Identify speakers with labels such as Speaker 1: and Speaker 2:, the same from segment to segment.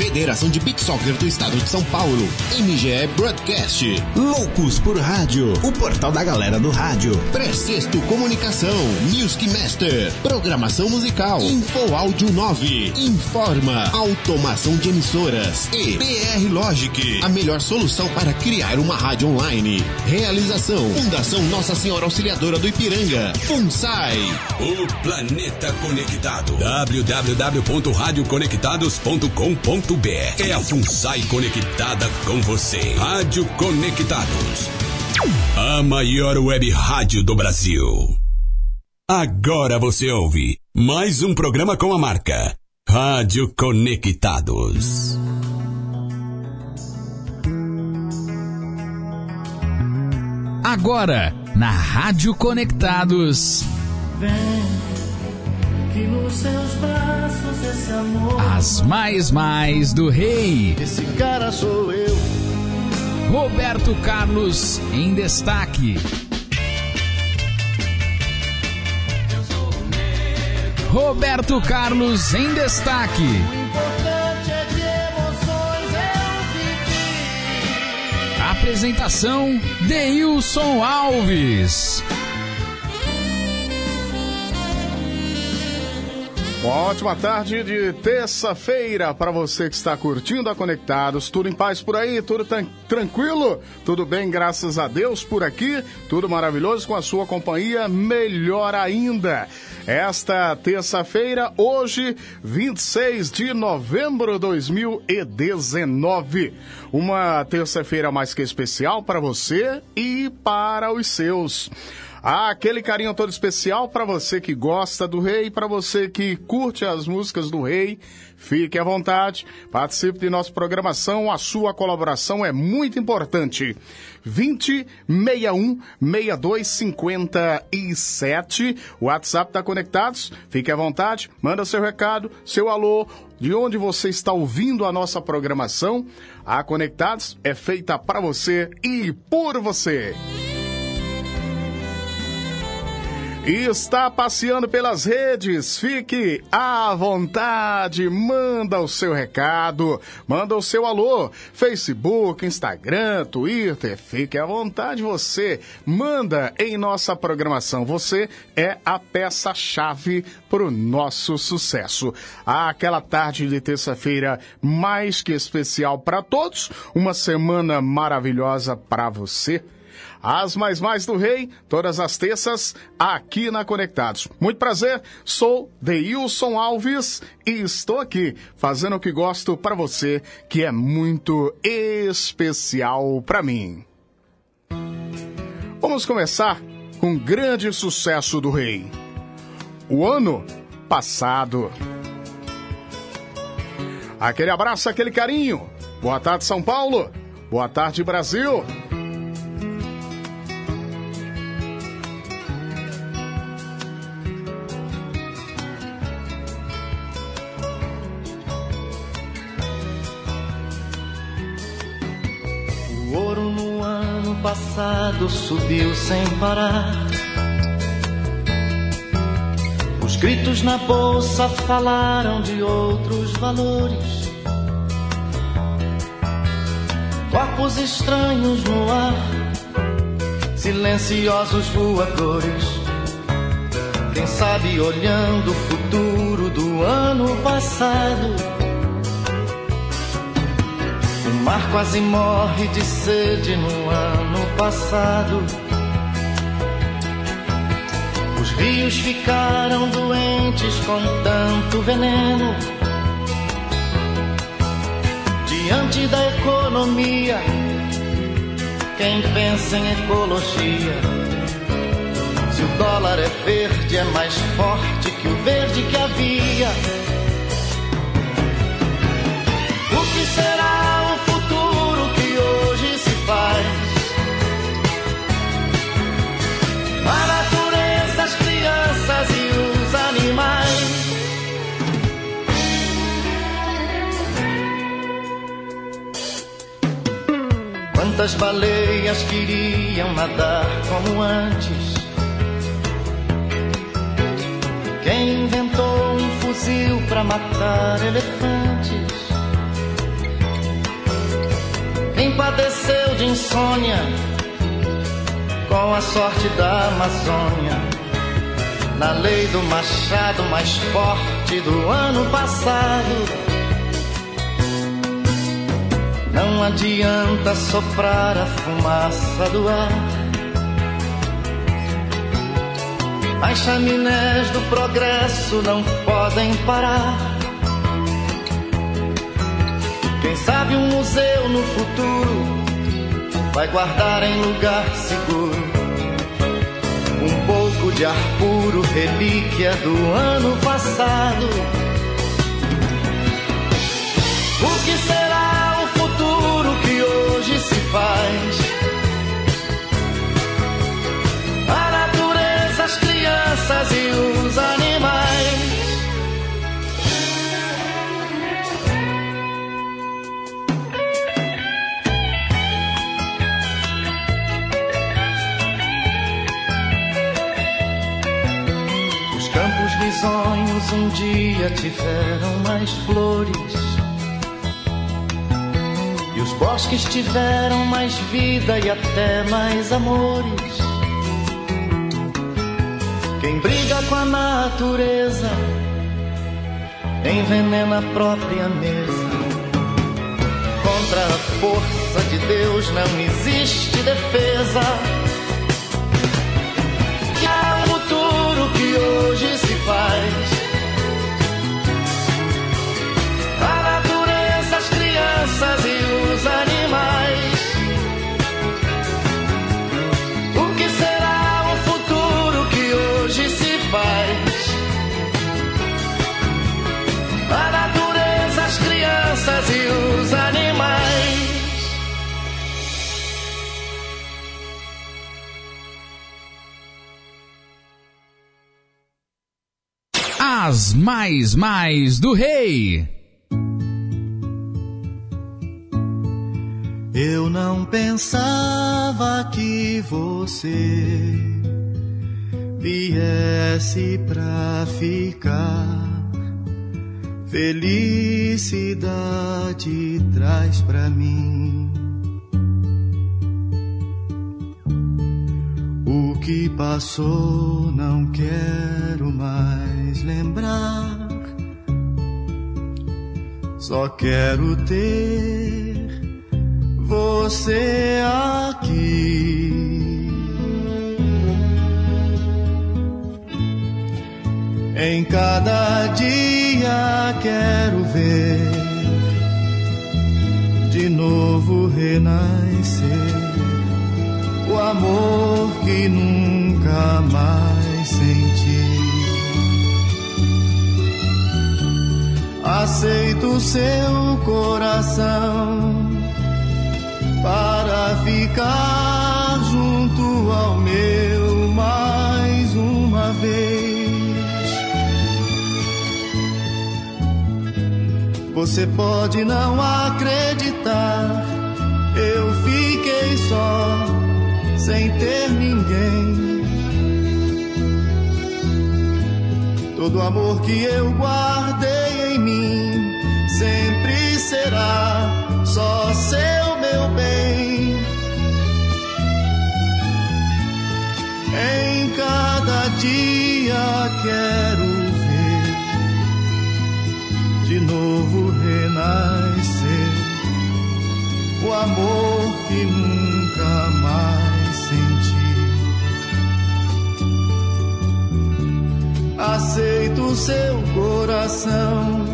Speaker 1: Federação de Beach Soccer do Estado de São Paulo. MGE Broadcast. Loucos por Rádio. O portal da galera do rádio. Precesto Comunicação. Music Master. Programação musical. Info Áudio 9. Informa. Automação de emissoras. E PR Logic. A melhor solução para criar uma rádio online. Realização. Fundação Nossa Senhora Auxiliadora do Ipiranga. FUNSAI.
Speaker 2: O planeta conectado. www.radioconectados.com.br É a FUNSAI conectada com você. Rádio Conectados. A maior web rádio do Brasil. Agora você ouve mais um programa com a marca Rádio Conectados.
Speaker 3: Agora, na Rádio Conectados.
Speaker 4: Vem, que nos seus braços esse amor.
Speaker 3: As mais mais do rei.
Speaker 4: Esse cara sou eu.
Speaker 3: Roberto Carlos em destaque. Roberto Carlos em destaque.
Speaker 4: O importante é.
Speaker 3: Apresentação Deilson Alves.
Speaker 5: Uma ótima tarde de terça-feira para você que está curtindo a Conectados. Tudo em paz por aí? Tudo tranquilo? Tudo bem, graças a Deus por aqui? Tudo maravilhoso com a sua companhia? Melhor ainda. Esta terça-feira, hoje, 26 de novembro de 2019. Uma terça-feira mais que especial para você e para os seus. Ah, aquele carinho todo especial para você que gosta do rei, para você que curte as músicas do rei. Fique à vontade, participe de nossa programação, a sua colaboração é muito importante. 20 61 62 57, WhatsApp tá Conectados. Fique à vontade, manda seu recado, seu alô, de onde você está ouvindo a nossa programação. A Conectados é feita para você e por você. E está passeando pelas redes, fique à vontade, manda o seu recado, manda o seu alô, Facebook, Instagram, Twitter, fique à vontade. Você, manda em nossa programação, você é a peça-chave para o nosso sucesso. Aquela tarde de terça-feira mais que especial para todos, uma semana maravilhosa para você. As Mais Mais do Rei, todas as terças, aqui na Conectados. Muito prazer, sou Deilson Alves e estou aqui fazendo o que gosto para você, que é muito especial para mim. Vamos começar com um grande sucesso do Rei. O ano passado. Aquele abraço, aquele carinho. Boa tarde, São Paulo. Boa tarde, Brasil.
Speaker 4: Passado subiu sem parar. Os gritos na bolsa falaram de outros valores. Corpos estranhos no ar, silenciosos voadores. Quem sabe olhando o futuro do ano passado. Mar quase morre de sede no ano passado. Os rios ficaram doentes com tanto veneno. Diante da economia, quem pensa em ecologia? Se o dólar é verde, é mais forte que o verde que havia. Quantas baleias queriam nadar como antes? Quem inventou um fuzil para matar elefantes?
Speaker 6: padeceu de insônia com a sorte da Amazônia. Na lei do machado mais forte do ano passado. Não adianta soprar a fumaça do ar. As chaminés do progresso não podem parar. Quem sabe um museu no futuro vai guardar em lugar seguro um pouco de ar puro, relíquia do ano passado. O que será faz? A natureza, as crianças e os animais. sonhos um dia tiveram mais flores. E os bosques tiveram mais vida e até mais amores. Quem briga com a natureza envenena a própria mesa. Contra a força de Deus não existe defesa. Que é o futuro que hoje se faz.
Speaker 3: Mais mais do rei.
Speaker 4: Eu não pensava que você viesse pra ficar. Felicidade traz pra mim. Que passou não quero mais lembrar. Só quero ter você aqui. Em cada dia quero ver de novo renascer o amor que nunca mais senti. Aceito seu coração para ficar junto ao meu mais uma vez. Você pode não acreditar, eu fiquei só sem ter ninguém. Todo amor que eu guardei em mim sempre será só seu, meu bem. Em cada dia quero ver Aceito seu coração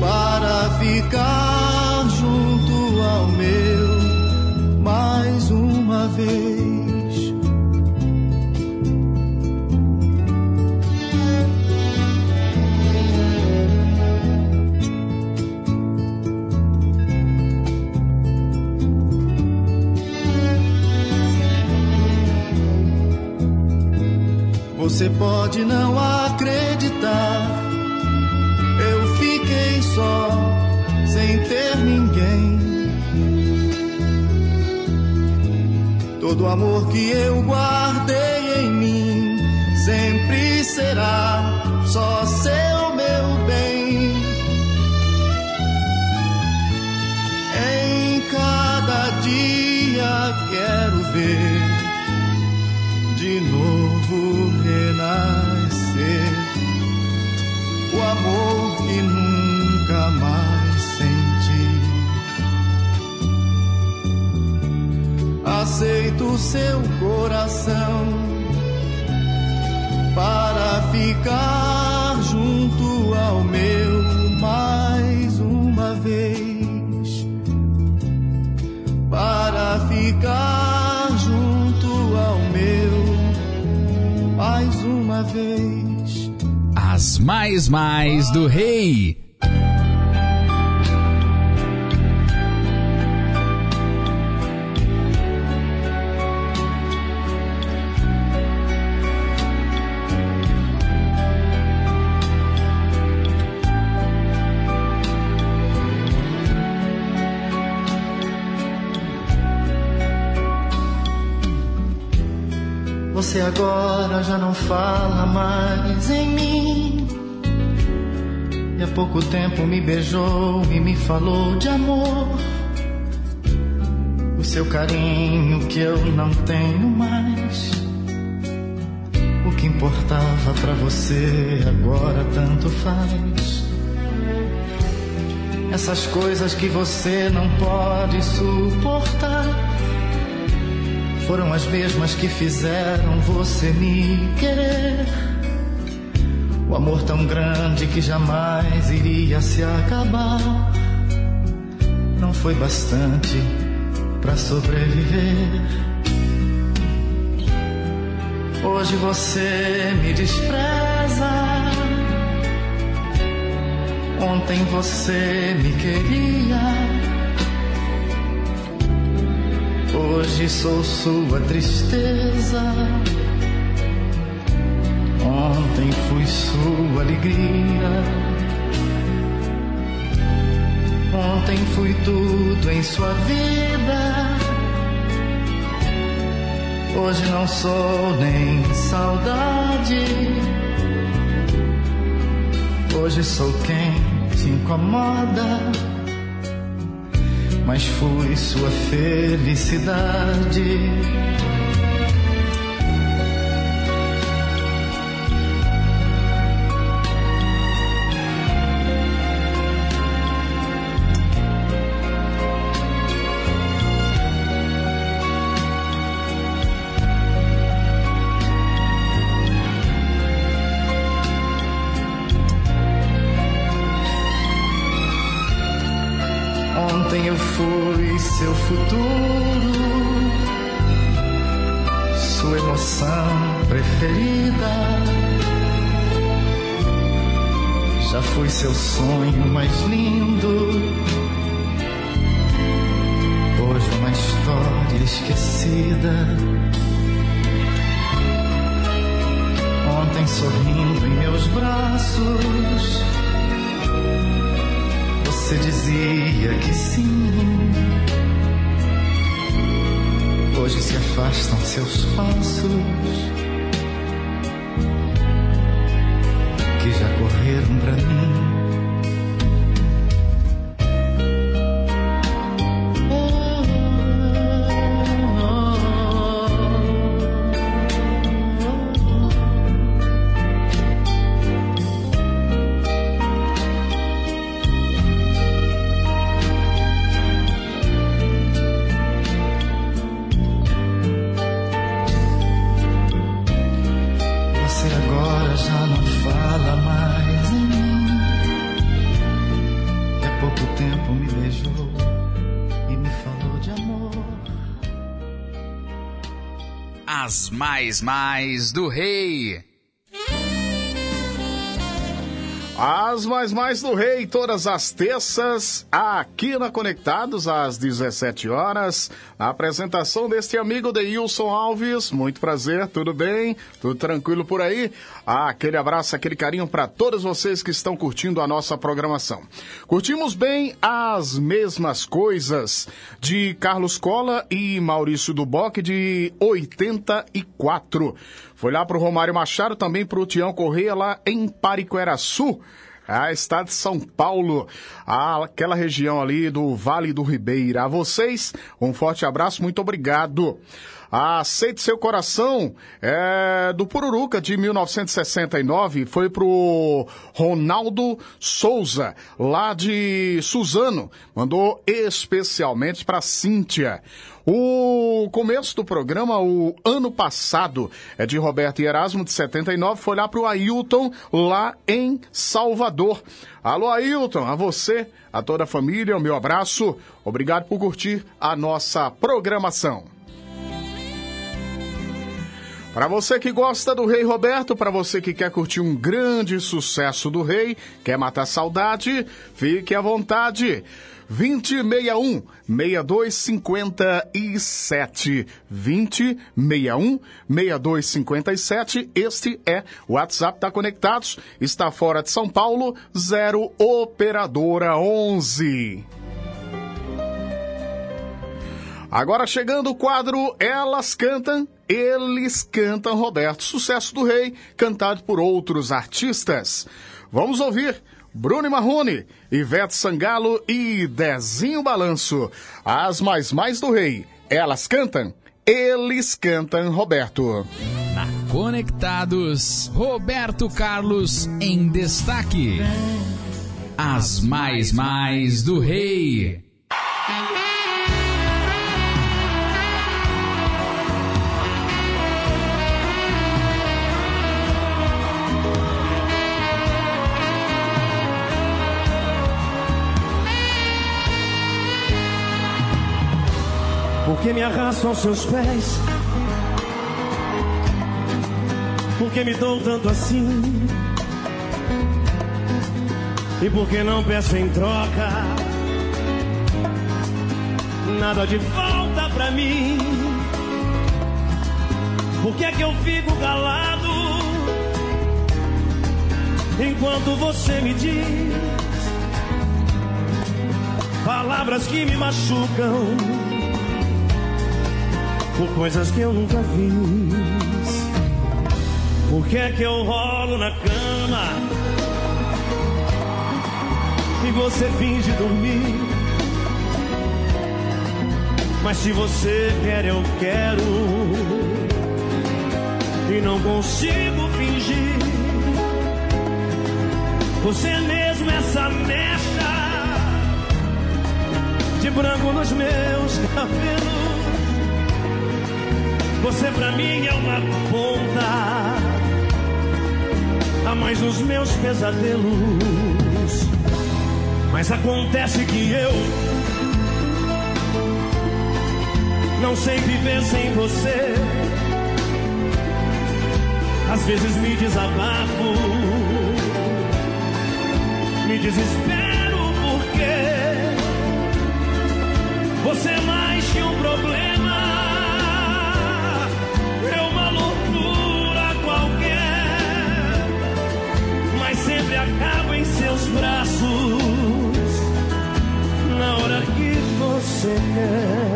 Speaker 4: para ficar junto ao meu mais uma vez. Você pode não acreditar. Eu fiquei só, sem ter ninguém. Todo amor que eu guardei em mim sempre será só seu, meu bem. Em
Speaker 7: quero ver seu coração para ficar junto ao meu mais uma vez. Para ficar junto ao meu mais uma vez.
Speaker 3: As mais mais do rei.
Speaker 4: Você agora já não fala mais em mim. E há pouco tempo me beijou e me falou de amor. O seu carinho que eu não tenho mais. O que importava para você agora tanto faz. Essas coisas que você não pode suportar foram as mesmas que fizeram você me querer. O amor tão grande que jamais iria se acabar. Não foi bastante para sobreviver. Hoje você me despreza. Ontem você me queria. Hoje sou sua tristeza. Ontem fui sua alegria. Ontem fui tudo em sua vida. Hoje não sou nem saudade. Hoje sou quem se incomoda mas fui sua felicidade. Seu futuro, sua emoção preferida. Já fui seu sonho mais lindo. Hoje uma história esquecida. Ontem sorrindo em meus braços você dizia que sim. Hoje se afastam seus passos mais
Speaker 3: mais do rei.
Speaker 5: As mais mais do rei, todas as terças, aqui na Conectados, às 17 horas. A apresentação deste amigo Deilson Alves. Muito prazer, tudo bem? Tudo tranquilo por aí? Ah, aquele abraço, aquele carinho para todos vocês que estão curtindo a nossa programação. Curtimos bem as mesmas coisas de Carlos Cola e Maurício Duboc de 84. Foi lá pro Romário Machado, também pro Tião Correia lá em Pariqueraçu. a estado de São Paulo, aquela região ali do Vale do Ribeira. A vocês, um forte abraço, muito obrigado. Aceite Seu Coração é, do Pururuca de 1969 foi pro Ronaldo Souza, lá de Suzano. Mandou especialmente para Cíntia. O começo do programa, o ano passado, é de Roberto e Erasmo, de 79, foi lá pro Ailton, lá em Salvador. Alô, Ailton, a você, a toda a família, o meu abraço. Obrigado por curtir a nossa programação. Para você que gosta do Rei Roberto, para você que quer curtir um grande sucesso do Rei, quer matar saudade, fique à vontade. 2061 6257 2061 6257 Este é o WhatsApp tá conectados, está fora de São Paulo, 0 operadora 11. Agora chegando o quadro Elas Cantam, Eles Cantam Roberto, sucesso do rei, cantado por outros artistas. Vamos ouvir Bruno Marrone, Ivete Sangalo e Dezinho Balanço. As mais mais do rei, Elas Cantam, Eles Cantam Roberto.
Speaker 3: Na Conectados, Roberto Carlos em destaque. As mais mais do rei.
Speaker 8: Porque me arrasto aos seus pés? Porque me dou tanto assim? E porque não peço em troca nada de volta pra mim? Por que é que eu fico calado enquanto você me diz palavras que me machucam? Coisas que eu nunca fiz. Por que é que eu rolo na cama e você finge dormir? Mas se você quer, eu quero e não consigo fingir. Você é mesmo essa mecha de branco nos meus cabelos. Você pra mim é uma ponta a mais nos meus pesadelos. Mas acontece que eu não sei viver sem você. Às vezes me desabafo, me desespero porque você é mais que um problema. Em seus braços na hora que você quer.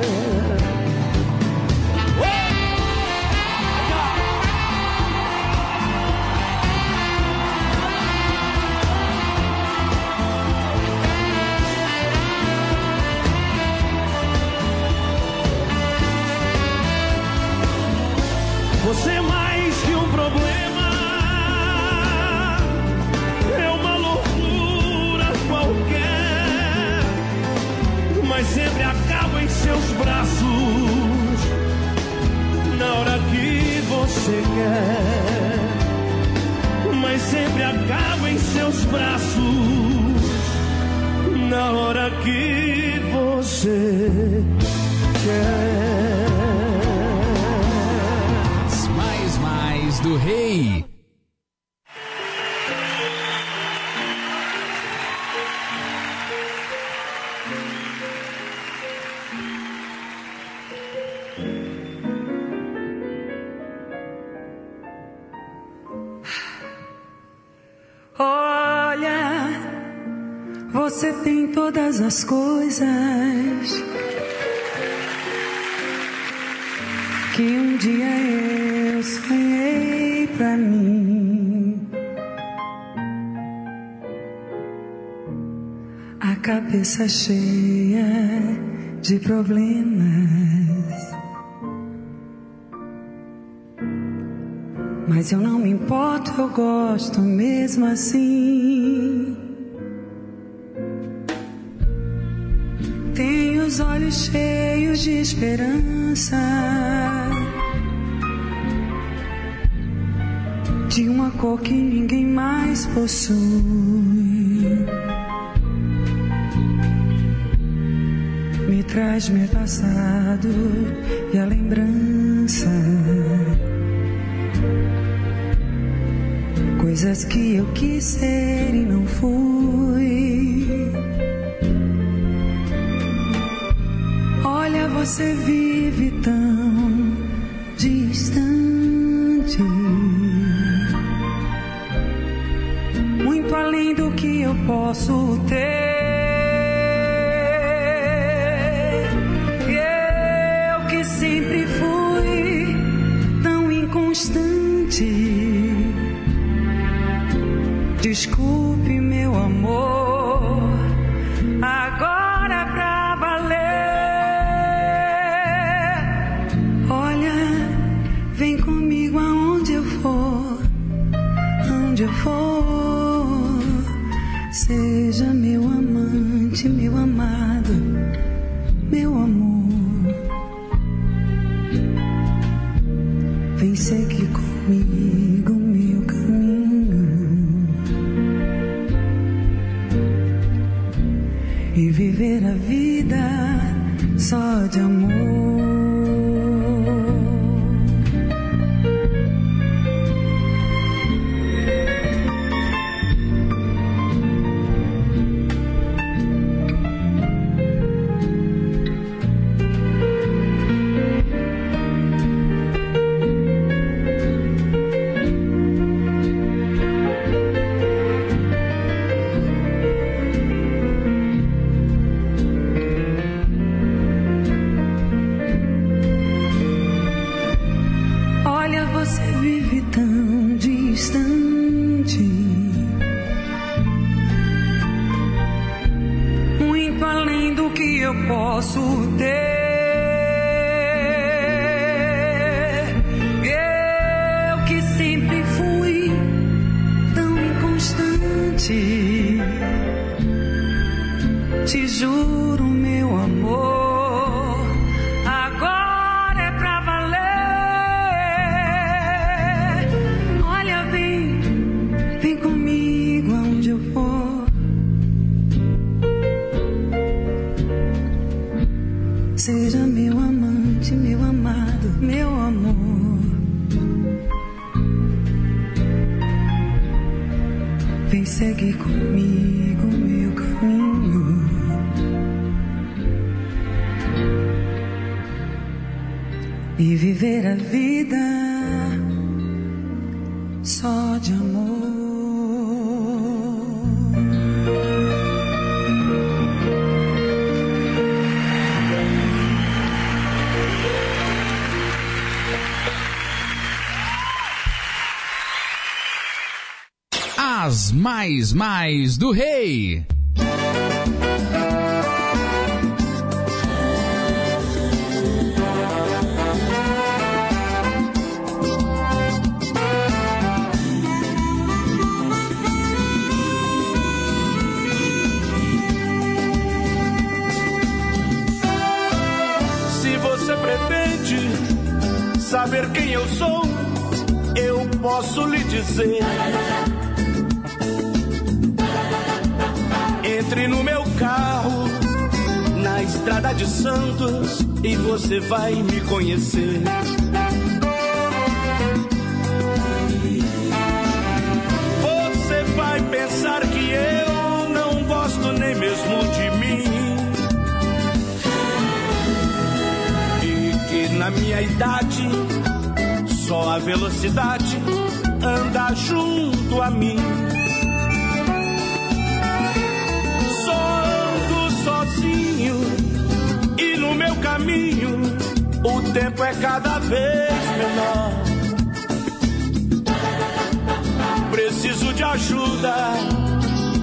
Speaker 8: Quer, mas sempre acabo em seus braços na hora que você quer.
Speaker 3: Mais mais do rei.
Speaker 9: Todas as coisas que um dia eu sonhei pra mim. cabeça cheia de problemas. Mas eu não me importo, eu gosto mesmo assim. Os olhos cheios de esperança. De uma cor que ninguém mais possui. Me traz meu passado e a lembrança. Coisas que eu quis ser e não fui. Você vive tão distante. Muito além do que eu posso ter. Que sempre fui tão inconstante. Te juro,
Speaker 3: mais mais do rei.
Speaker 10: Se você pretende saber quem eu sou, eu posso lhe dizer. Entre no meu carro, na estrada de Santos, e você vai me conhecer. Você vai pensar que eu não gosto nem mesmo de mim. E que na minha idade, só a velocidade anda junto a mim. Caminho o tempo é cada vez menor. Preciso de ajuda,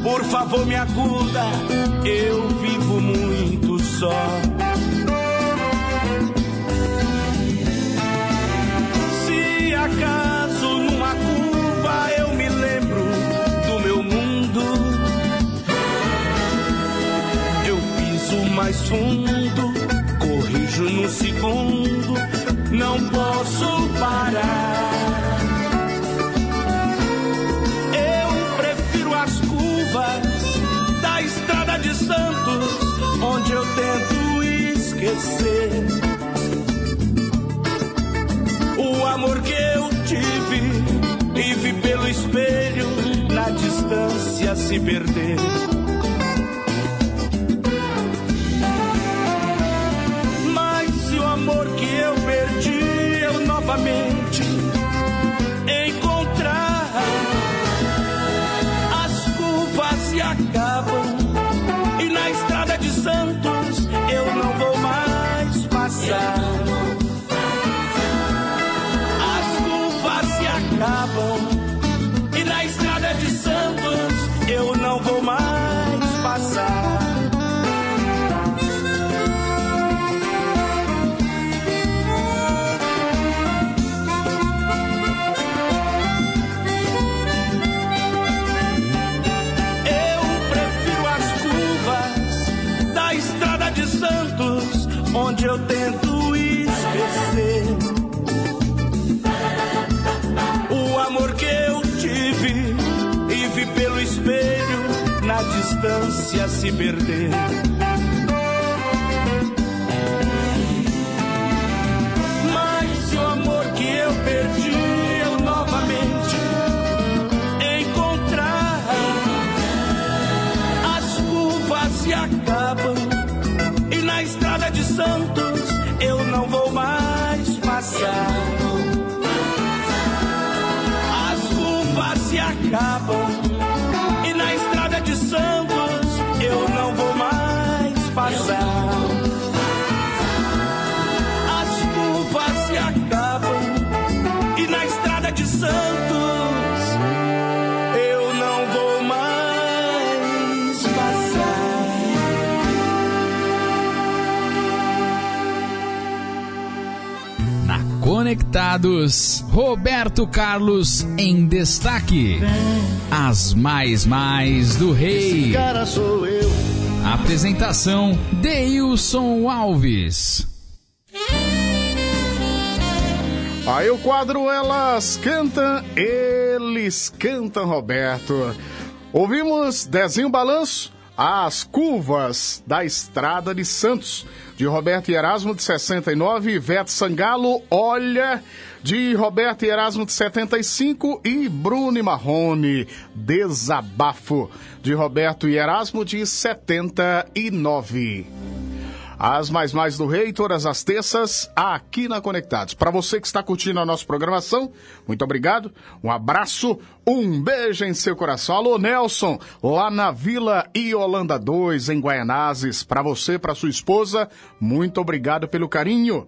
Speaker 10: por favor me acuda, eu vivo muito só. Se acaso numa curva eu me lembro do meu mundo, eu piso mais fundo, corrijo no segundo, não posso parar. Santos, onde eu tento esquecer o amor que eu tive e vi pelo espelho na distância se perder. Novamente encontrar, as curvas se acabam Santos eu não vou mais passar. As curvas se acabam distância se perder. Mas o amor que eu perdi eu novamente encontrar, as curvas se acabam na estrada de Santos eu não vou mais passar. As curvas se acabam
Speaker 3: Conectados, Roberto Carlos em destaque. As mais mais do rei.
Speaker 4: Esse cara sou eu.
Speaker 3: Apresentação Deilson Alves.
Speaker 5: Aí o quadro Elas Cantam, Eles Cantam, Roberto. Ouvimos Dezinho Balanço, As Curvas da Estrada de Santos de Roberto e Erasmo de 69, Ivete Sangalo, Olha, de Roberto e Erasmo de 75 e Bruno Marrone, Desabafo, de Roberto e Erasmo de 79. As mais mais do rei, todas as terças, aqui na Conectados. Para você que está curtindo a nossa programação, muito obrigado, um abraço, um beijo em seu coração. Alô, Nelson, lá na Vila Iolanda 2, em Guaianazes. Para você, para sua esposa, muito obrigado pelo carinho.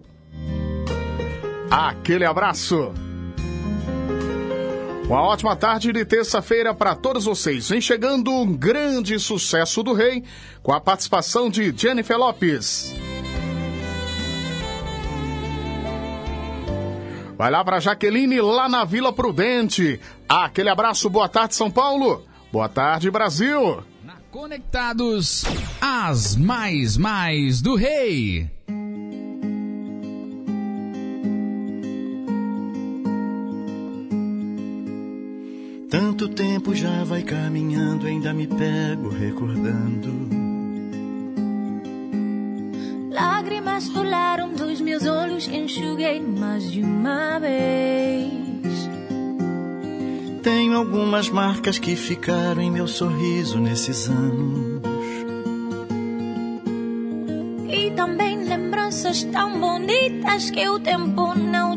Speaker 5: Aquele abraço. Uma ótima tarde de terça-feira para todos vocês. Vem chegando um grande sucesso do Rei, com a participação de Jennifer Lopes. Vai lá para Jaqueline, lá na Vila Prudente. Aquele abraço, boa tarde, São Paulo. Boa tarde, Brasil.
Speaker 3: Na Conectados, as mais mais do Rei.
Speaker 7: Tanto tempo já vai caminhando, ainda me pego recordando.
Speaker 11: Lágrimas rolaram dos meus olhos, enxuguei mais de uma vez.
Speaker 7: Tenho algumas marcas que ficaram em meu sorriso nesses anos.
Speaker 11: E também lembranças tão bonitas que o tempo não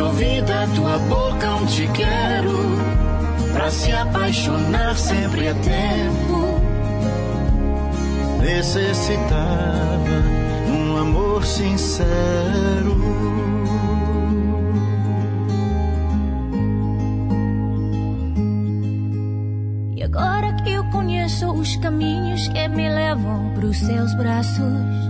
Speaker 4: e ouvi da tua boca um te quero, pra se apaixonar sempre é tempo. Necessitava um amor sincero.
Speaker 11: E agora que eu conheço os caminhos que me levam pros seus braços.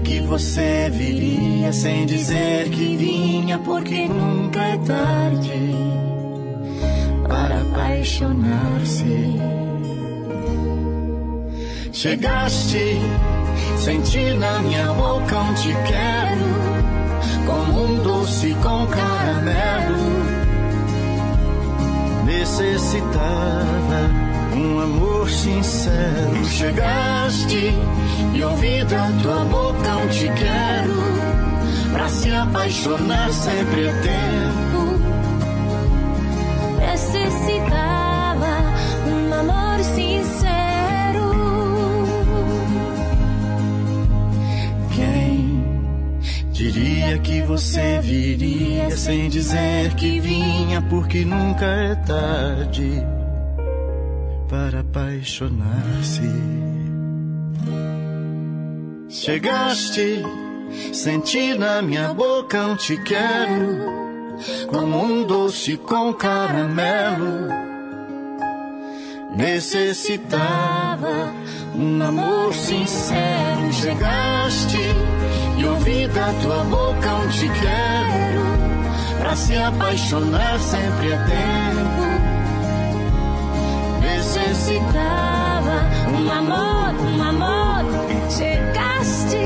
Speaker 4: Que você viria sem dizer que vinha? Porque nunca é tarde para apaixonar-se. Chegaste, senti na minha boca um te quero, como um doce com caramelo. Necessitava um amor sincero. Chegaste e ouvi da tua boca um te quero, pra se apaixonar sempre é tempo.
Speaker 11: Necessitava um amor sincero.
Speaker 4: Quem diria que você viria sem dizer que vinha, porque nunca é tarde para apaixonar-se. Chegaste, senti na minha boca um te quero, como um doce com caramelo. Necessitava um amor sincero. Chegaste e ouvi da tua boca um te quero, pra se apaixonar sempre é tempo.
Speaker 11: Necessitava um amor, um amor. Chegaste,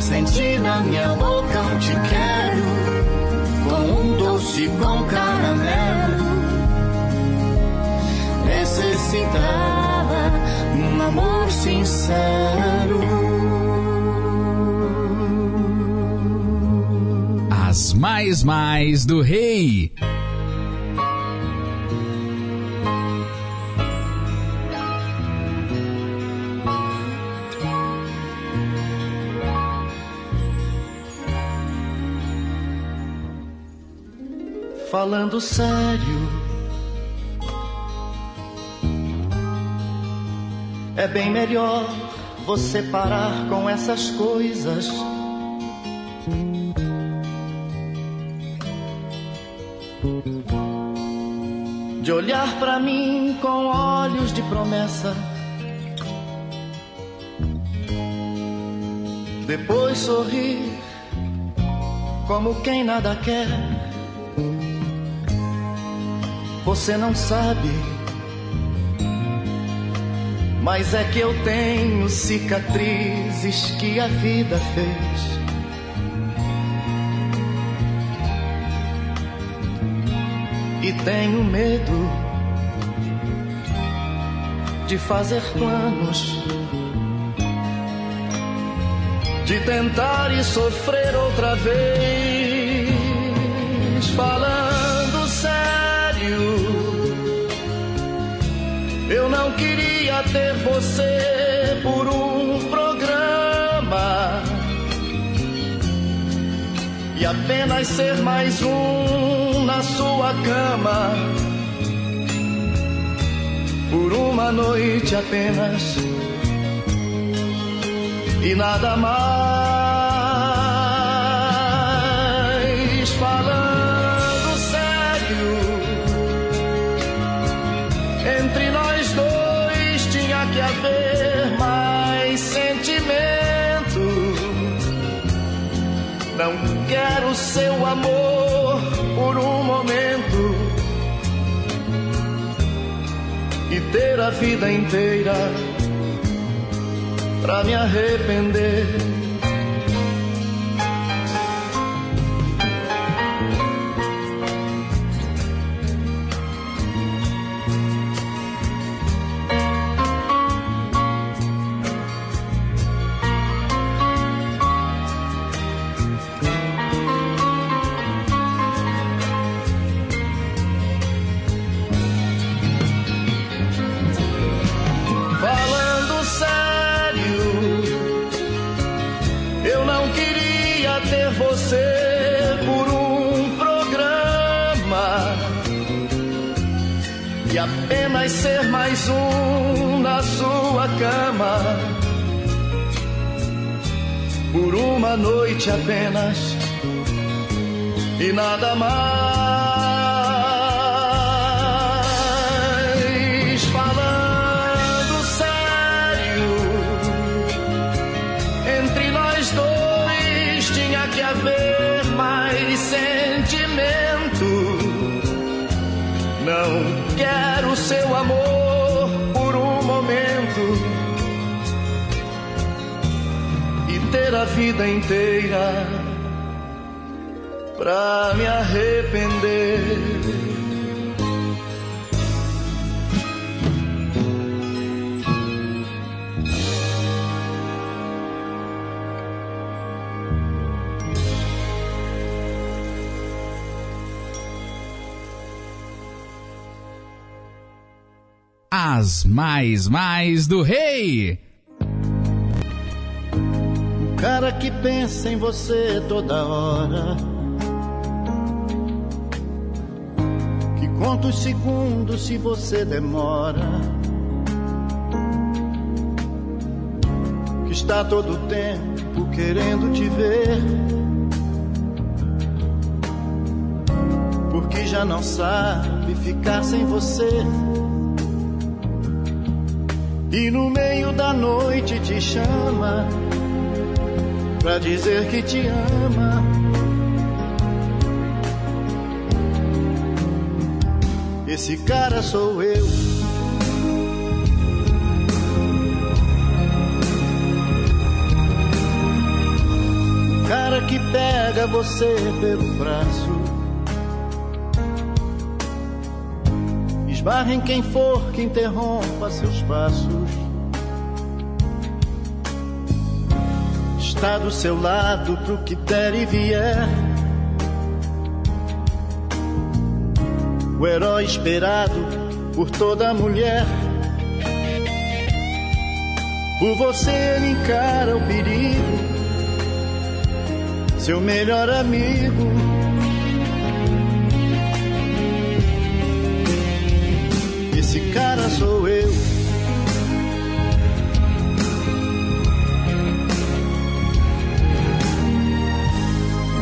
Speaker 4: Senti na minha boca um te quero, com um doce com caramelo. Necessitava um amor sincero.
Speaker 3: As mais mais do rei.
Speaker 4: Falando sério, é bem melhor você parar com essas coisas. De olhar pra mim com olhos de promessa. Depois sorrir como quem nada quer. Você não sabe, mas é que eu tenho cicatrizes que a vida fez. E tenho medo de fazer planos, de tentar e sofrer outra vez. Falando queria ter você por um programa e apenas ser mais um na sua cama. Por uma noite apenas e nada mais. Falando quero seu amor por um momento. ter a vida inteira pra me arrepender. Noite apenas e nada mais. Vida inteira pra me arrepender.
Speaker 3: As mais mais do rei.
Speaker 4: Cara que pensa em você toda hora. Que conta os segundos se você demora. Que está todo o tempo querendo te ver. Porque já não sabe ficar sem você. E no meio da noite te chama pra dizer que te ama. Esse cara sou eu. Cara que pega você pelo braço. Esbarra em quem for que interrompa seus passos. Está do seu lado pro que der e vier. O herói esperado por toda mulher. Por você ele encara o perigo. Seu melhor amigo. Esse cara sou eu.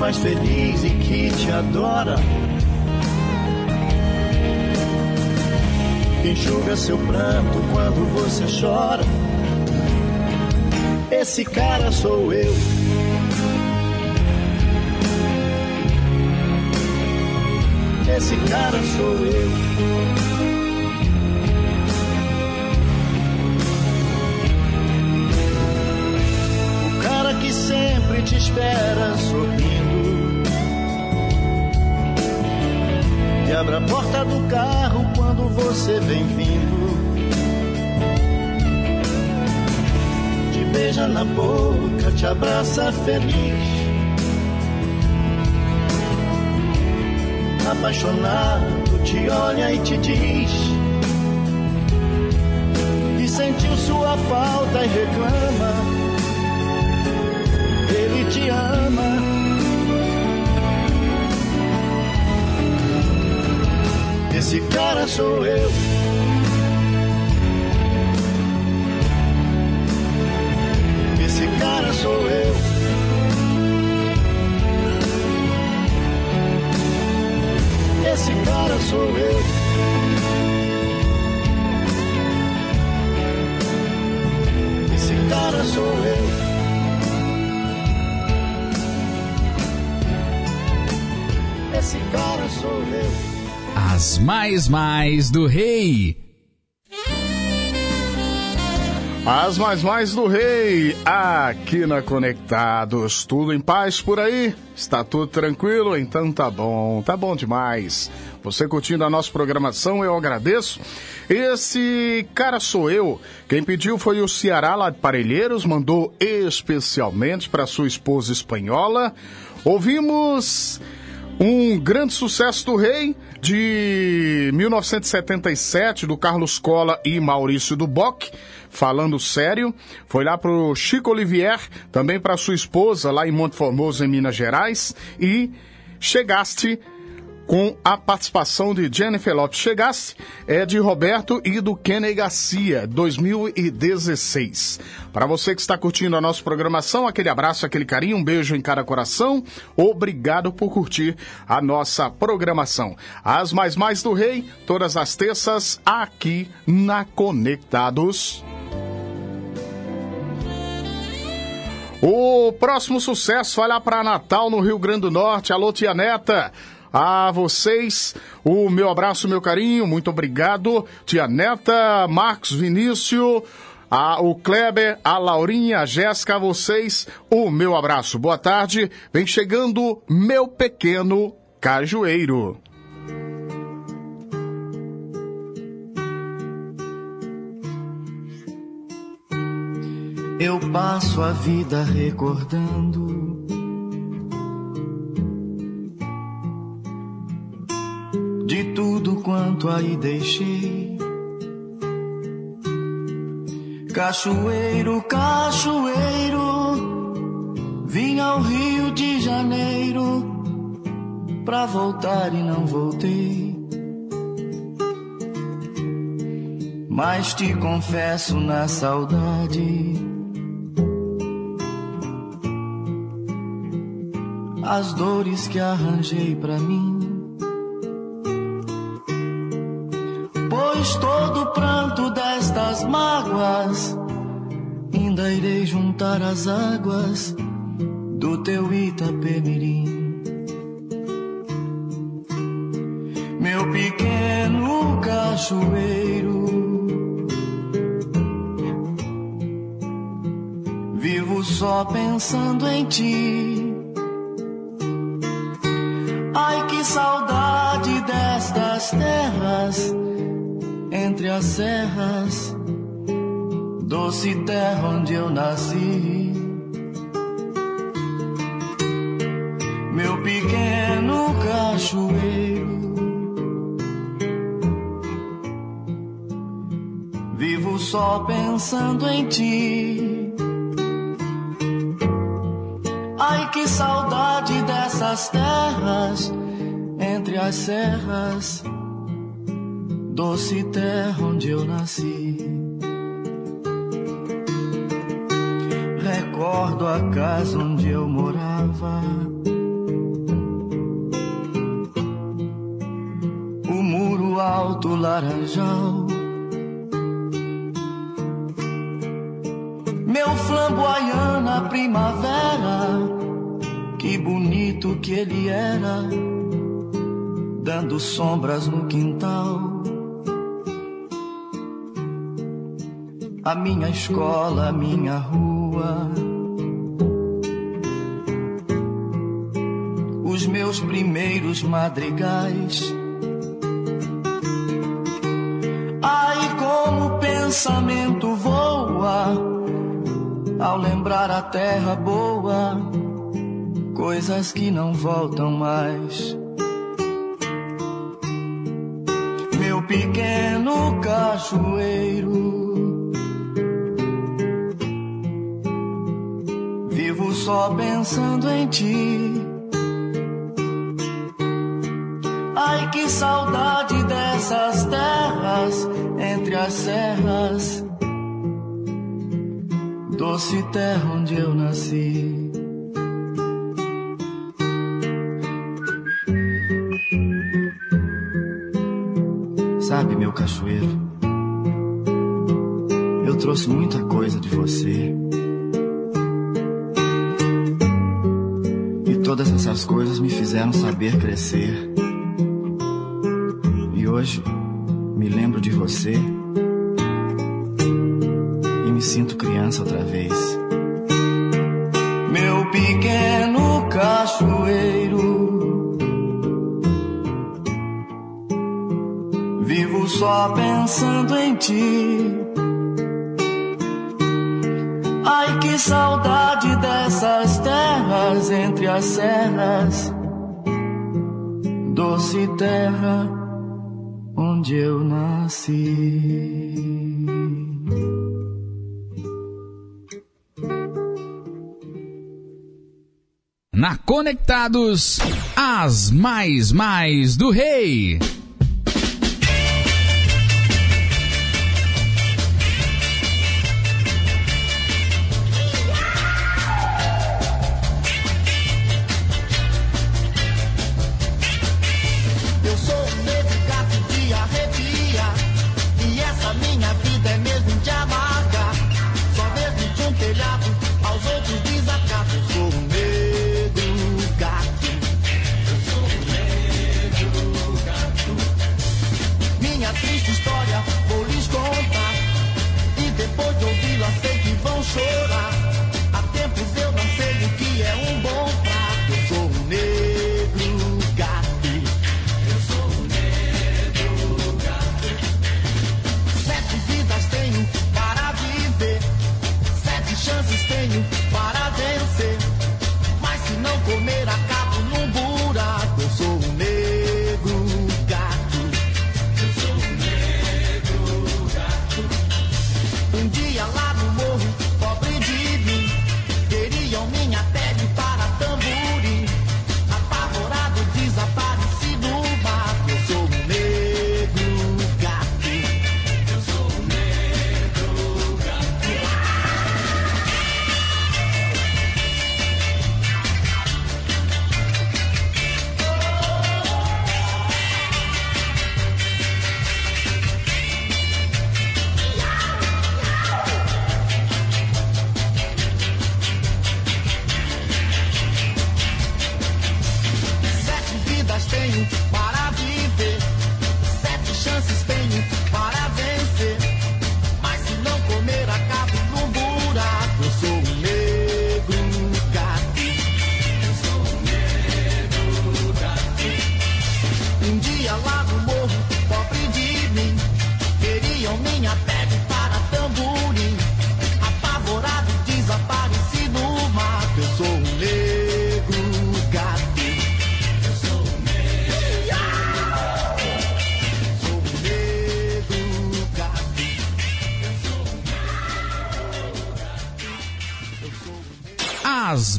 Speaker 4: Faz feliz e que te adora. Enxuga seu pranto quando você chora. Esse cara sou eu. Esse cara sou eu. O cara que sempre te espera sorrindo. E abre a porta do carro quando você vem vindo. Te beija na boca, te abraça feliz. Apaixonado, te olha e te diz que sentiu sua falta e reclama. Ele te ama. Esse cara sou eu. Esse cara sou eu. Esse cara sou eu. Esse cara sou eu. Esse cara sou eu.
Speaker 3: As mais mais do rei.
Speaker 5: As mais mais do rei, aqui na Conectados. Tudo em paz por aí? Está tudo tranquilo? Então tá bom, tá bom demais. Você curtindo a nossa programação, eu agradeço. Esse cara sou eu. Quem pediu foi o Ceará lá de Parelheiros, mandou especialmente para sua esposa espanhola. Ouvimos um grande sucesso do rei de 1977 do Carlos Cola e Maurício Duboc falando sério. Foi lá pro Chico Olivier, também para sua esposa lá em Monte Formoso, em Minas Gerais. E chegaste com a participação de Jennifer Lopes. Chegasse é de Roberto e do Kenny Garcia, 2016. Para você que está curtindo a nossa programação, aquele abraço, aquele carinho, um beijo em cada coração. Obrigado por curtir a nossa programação. As mais mais do rei, todas as terças aqui na Conectados. O próximo sucesso vai lá para Natal, no Rio Grande do Norte. Alô, tia Neta. A vocês, o meu abraço, meu carinho, muito obrigado. Tia Neta, Marcos Vinícius, a, o Kleber, a Laurinha, a Jéssica, a vocês, o meu abraço. Boa tarde. Vem chegando meu pequeno cajueiro.
Speaker 4: Eu passo a vida recordando tudo quanto aí deixei. Cachoeiro, cachoeiro, vim ao Rio de Janeiro pra voltar e não voltei. Mas te confesso na saudade. As dores que arranjei pra mim. Pois todo pranto destas mágoas ainda irei juntar as águas do teu Itapemirim. Meu pequeno cachoeiro, vivo só pensando em ti. Ai que saudade destas terras entre as serras, doce terra onde eu nasci. Meu pequeno cachoeiro, vivo só pensando em ti. Ai que saudade dessas terras entre as serras doce terra onde eu nasci. Recordo a casa onde eu morava. O muro alto laranjal. Meu flamboyana primavera, que bonito que ele era, dando sombras no quintal. a minha escola, a minha rua. Os meus primeiros madrigais. Ai, como o pensamento voa ao lembrar a terra boa, coisas que não voltam mais. Meu pequeno cachoeiro. Vivo só pensando em ti. Ai, que saudade dessas terras entre as serras doce terra onde eu nasci. Sabe, meu cachoeiro, eu trouxe muita coisa de você. Essas coisas me fizeram saber crescer. E hoje
Speaker 3: Conectados, as mais mais do rei.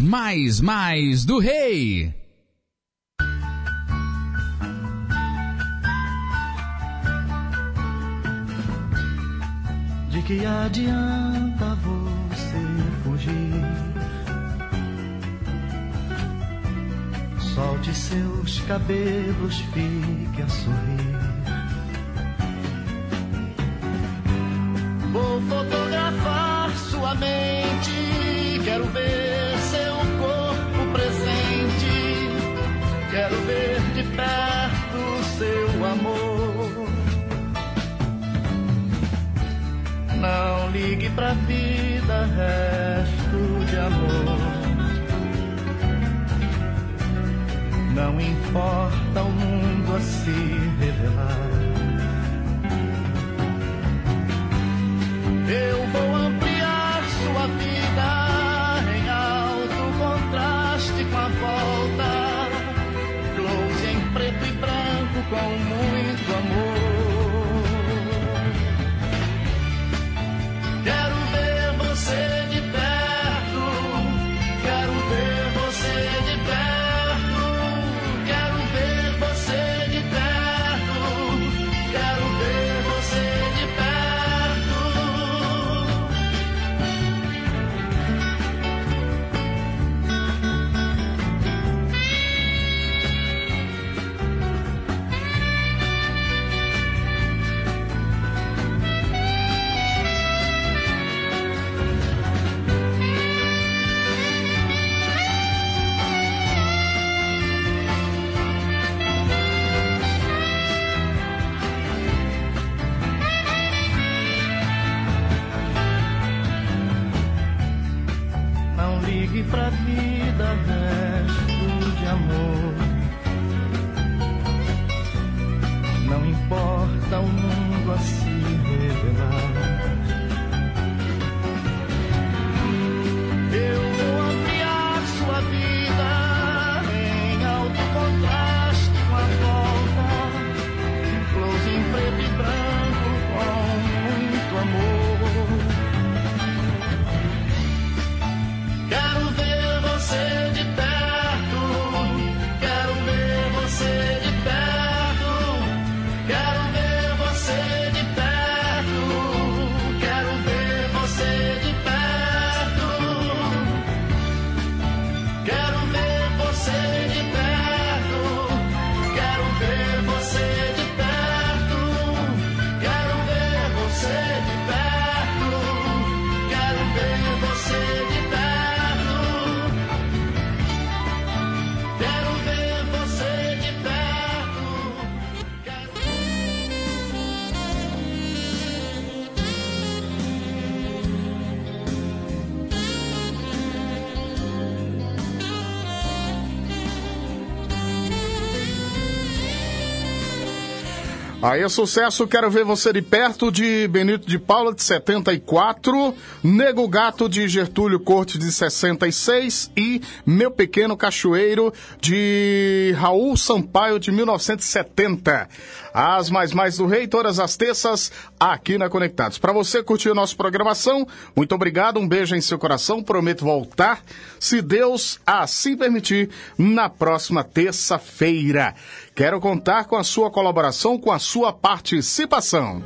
Speaker 3: Mais, mais do rei.
Speaker 4: De que adianta você fugir? Solte seus cabelos, fique a sorrir. Vou fotografar sua mente, quero ver Quero ver de perto seu amor. Não ligue pra vida, resto de amor. Não importa o mundo a se revelar. Eu vou ampliar grown
Speaker 5: Aí, sucesso, quero ver você de perto de Benito de Paula, de 74, Nego Gato de Gertúlio Cortes, de 66 e Meu Pequeno Cachoeiro de Raul Sampaio, de 1970. As mais mais do rei, todas as terças, aqui na Conectados. Para você curtir a nossa programação, muito obrigado, um beijo em seu coração, prometo voltar, se Deus assim permitir, na próxima terça-feira. Quero contar com a sua colaboração, com a sua participação.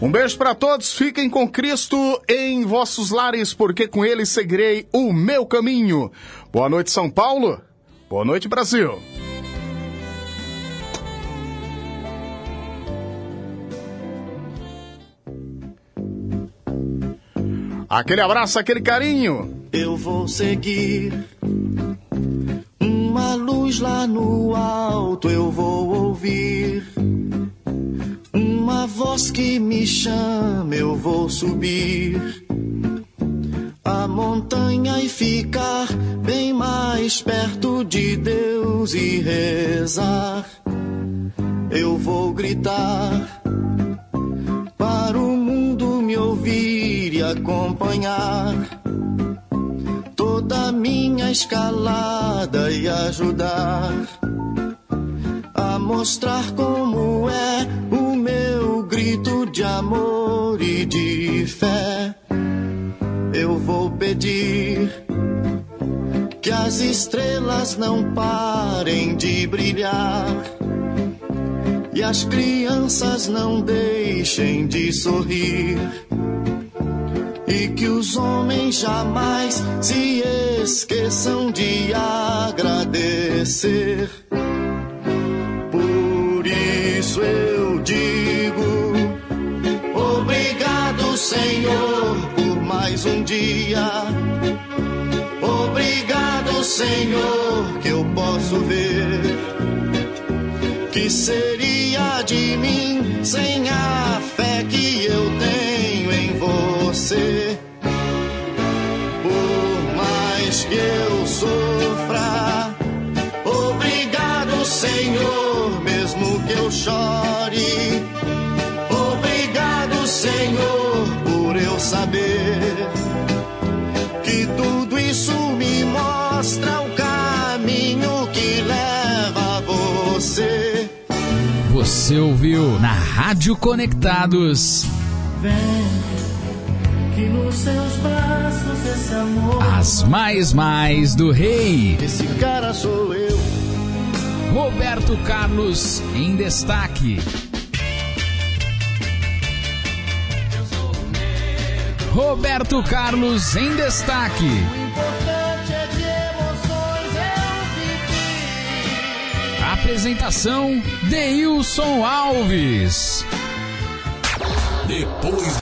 Speaker 5: Um beijo para todos, fiquem com Cristo em vossos lares, porque com ele seguirei o meu caminho. Boa noite, São Paulo. Boa noite, Brasil. Aquele abraço, aquele carinho.
Speaker 4: Eu vou seguir uma luz lá no alto, eu vou ouvir. Uma voz que me chama, eu vou subir. A montanha e ficar bem mais perto de Deus e rezar. Eu vou gritar para o mundo me ouvir e acompanhar minha escalada e ajudar a mostrar como é o meu grito de amor e de fé. Eu vou pedir que as estrelas não parem de brilhar e as crianças não deixem de sorrir e que os homens jamais se esqueçam de agradecer. Por isso eu digo: Obrigado, Senhor, por mais um dia. Obrigado, Senhor, que eu posso ver. Que seria de mim sem a fé que eu tenho em você? Você
Speaker 3: ouviu na Rádio Conectados
Speaker 12: Vem, que nos seus braços esse amor.
Speaker 3: as mais mais do rei.
Speaker 4: Esse cara sou eu.
Speaker 3: Roberto Carlos em destaque. Roberto Carlos em destaque. Apresentação Deilson Alves.
Speaker 2: Depois